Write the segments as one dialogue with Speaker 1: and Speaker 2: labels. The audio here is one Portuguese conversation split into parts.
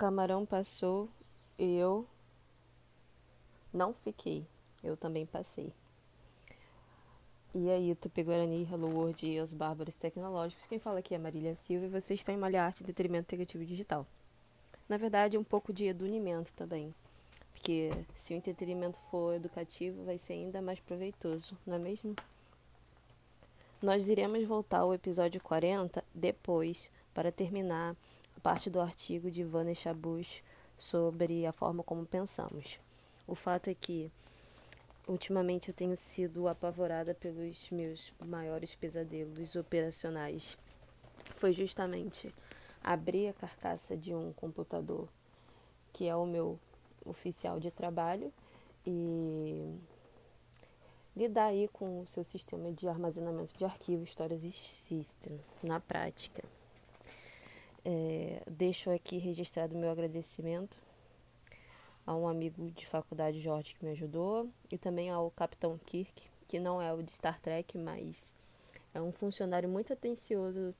Speaker 1: camarão passou e eu não fiquei. Eu também passei. E aí, Tupi-Guarani, Hello World e os Bárbaros Tecnológicos. Quem fala aqui é Marília Silva e você está em Malha Arte Detrimento Negativo Digital. Na verdade, um pouco de edunimento também. Porque se o entretenimento for educativo, vai ser ainda mais proveitoso, não é mesmo? Nós iremos voltar ao episódio 40 depois, para terminar parte do artigo de Vanessa Bush sobre a forma como pensamos. O fato é que Ultimamente eu tenho sido apavorada pelos meus maiores pesadelos operacionais. Foi justamente abrir a carcaça de um computador, que é o meu oficial de trabalho, e lidar aí com o seu sistema de armazenamento de arquivos, histórias e system, na prática. É, deixo aqui registrado meu agradecimento a um amigo de faculdade, Jorge, que me ajudou, e também ao Capitão Kirk, que não é o de Star Trek, mas é um funcionário muito atencioso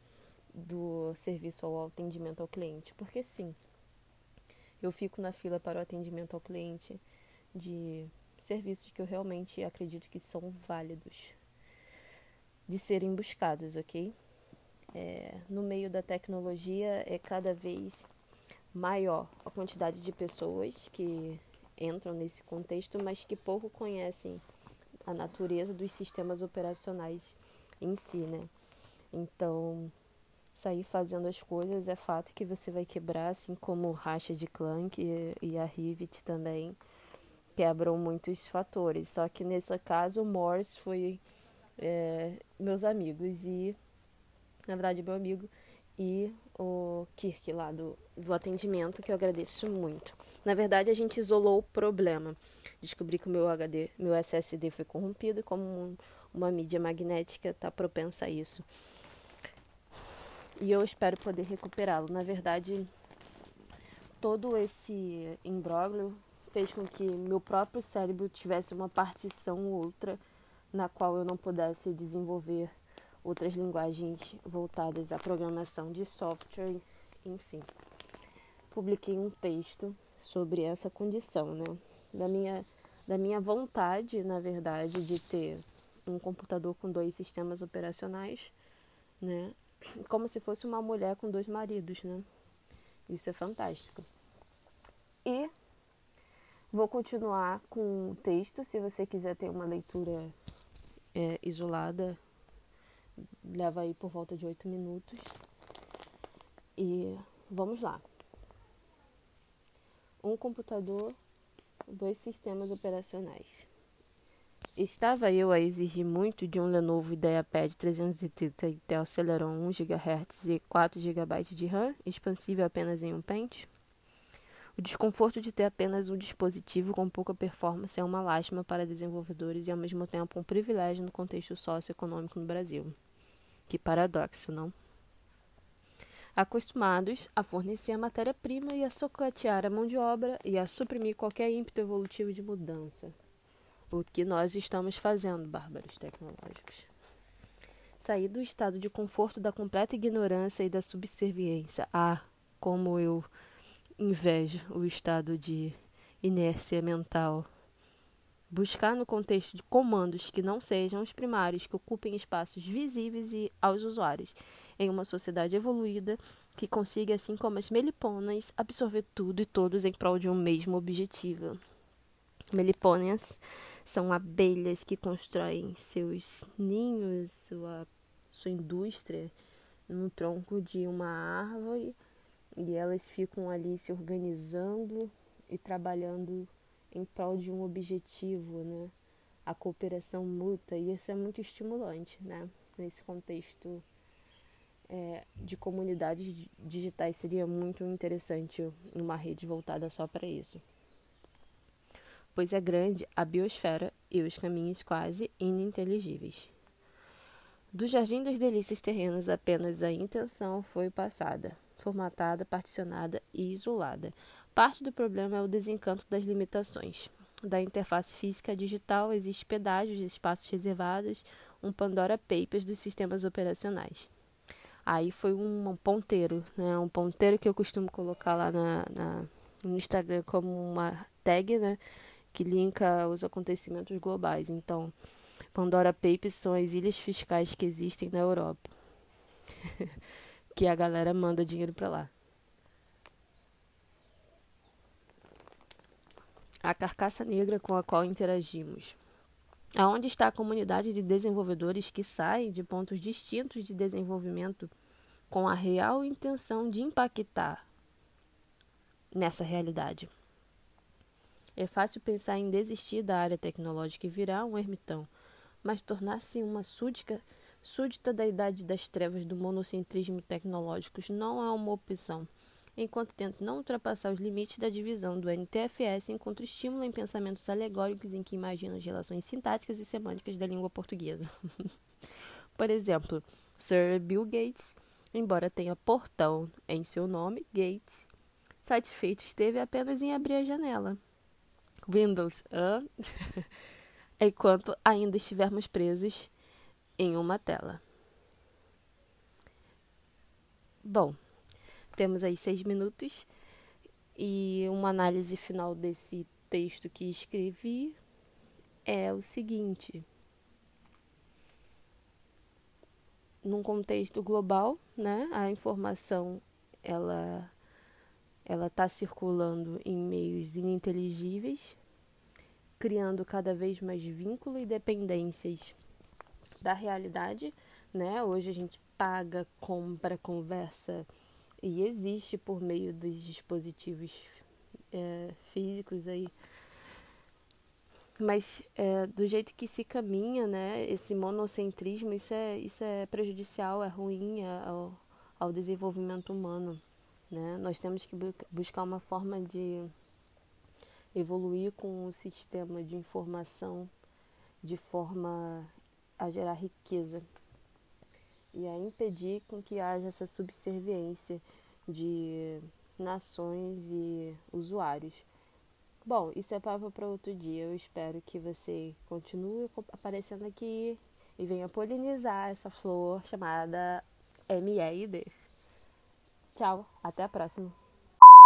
Speaker 1: do serviço ao atendimento ao cliente. Porque sim, eu fico na fila para o atendimento ao cliente de serviços que eu realmente acredito que são válidos de serem buscados, ok? É, no meio da tecnologia é cada vez maior a quantidade de pessoas que entram nesse contexto, mas que pouco conhecem a natureza dos sistemas operacionais em si, né? Então, sair fazendo as coisas é fato que você vai quebrar, assim como Racha de Clank e, e a Rivet também quebram muitos fatores. Só que nesse caso, o Morse foi é, meus amigos e, na verdade, meu amigo e o Kirk lá do, do atendimento, que eu agradeço muito. Na verdade, a gente isolou o problema. Descobri que o meu HD, meu SSD foi corrompido, como um, uma mídia magnética está propensa a isso. E eu espero poder recuperá-lo. Na verdade, todo esse imbróglio fez com que meu próprio cérebro tivesse uma partição ou outra na qual eu não pudesse desenvolver outras linguagens voltadas à programação de software, enfim. Publiquei um texto sobre essa condição, né? Da minha, da minha vontade, na verdade, de ter um computador com dois sistemas operacionais, né? Como se fosse uma mulher com dois maridos, né? Isso é fantástico. E vou continuar com o texto, se você quiser ter uma leitura é, isolada leva aí por volta de 8 minutos. E vamos lá. Um computador, dois sistemas operacionais. Estava eu a exigir muito de um Lenovo IdeaPad 330 Intel Celeron 1 GHz e 4 GB de RAM, expansível apenas em um pente? O desconforto de ter apenas um dispositivo com pouca performance é uma lástima para desenvolvedores e ao mesmo tempo um privilégio no contexto socioeconômico no Brasil. Que paradoxo, não? Acostumados a fornecer a matéria-prima e a socatear a mão de obra e a suprimir qualquer ímpeto evolutivo de mudança. O que nós estamos fazendo, bárbaros tecnológicos. Sair do estado de conforto da completa ignorância e da subserviência. Ah, como eu invejo o estado de inércia mental Buscar no contexto de comandos que não sejam os primários, que ocupem espaços visíveis e aos usuários, em uma sociedade evoluída que consiga, assim como as meliponas, absorver tudo e todos em prol de um mesmo objetivo. Meliponas são abelhas que constroem seus ninhos, sua, sua indústria, no tronco de uma árvore e elas ficam ali se organizando e trabalhando em prol de um objetivo, né? A cooperação mútua, e isso é muito estimulante, né? Nesse contexto é, de comunidades digitais, seria muito interessante uma rede voltada só para isso. Pois é grande a biosfera e os caminhos quase ininteligíveis. Do Jardim das Delícias Terrenas, apenas a intenção foi passada, formatada, particionada e isolada Parte do problema é o desencanto das limitações. Da interface física digital existe pedágios, espaços reservados, um Pandora Papers dos sistemas operacionais. Aí foi um ponteiro, né? Um ponteiro que eu costumo colocar lá na, na no Instagram como uma tag, né? Que linka os acontecimentos globais. Então, Pandora Papers são as ilhas fiscais que existem na Europa. que a galera manda dinheiro para lá. A carcaça negra com a qual interagimos. Aonde está a comunidade de desenvolvedores que saem de pontos distintos de desenvolvimento com a real intenção de impactar nessa realidade? É fácil pensar em desistir da área tecnológica e virar um ermitão, mas tornar-se uma súdica, súdita da idade das trevas do monocentrismo tecnológico não é uma opção enquanto tento não ultrapassar os limites da divisão do NTFS, encontro estímulo em pensamentos alegóricos em que imagino as relações sintáticas e semânticas da língua portuguesa. Por exemplo, Sir Bill Gates, embora tenha portão em seu nome, Gates, satisfeito esteve apenas em abrir a janela. Windows, ah? enquanto ainda estivermos presos em uma tela. Bom, temos aí seis minutos e uma análise final desse texto que escrevi é o seguinte. Num contexto global, né, a informação ela ela está circulando em meios ininteligíveis, criando cada vez mais vínculo e dependências da realidade, né? Hoje a gente paga, compra, conversa e existe por meio dos dispositivos é, físicos aí. Mas é, do jeito que se caminha, né, esse monocentrismo, isso é, isso é prejudicial, é ruim ao, ao desenvolvimento humano. Né? Nós temos que bu buscar uma forma de evoluir com o sistema de informação de forma a gerar riqueza e a impedir com que haja essa subserviência de nações e usuários. Bom, isso é papo para outro dia. Eu espero que você continue aparecendo aqui e venha polinizar essa flor chamada MEID. Tchau, até a próxima.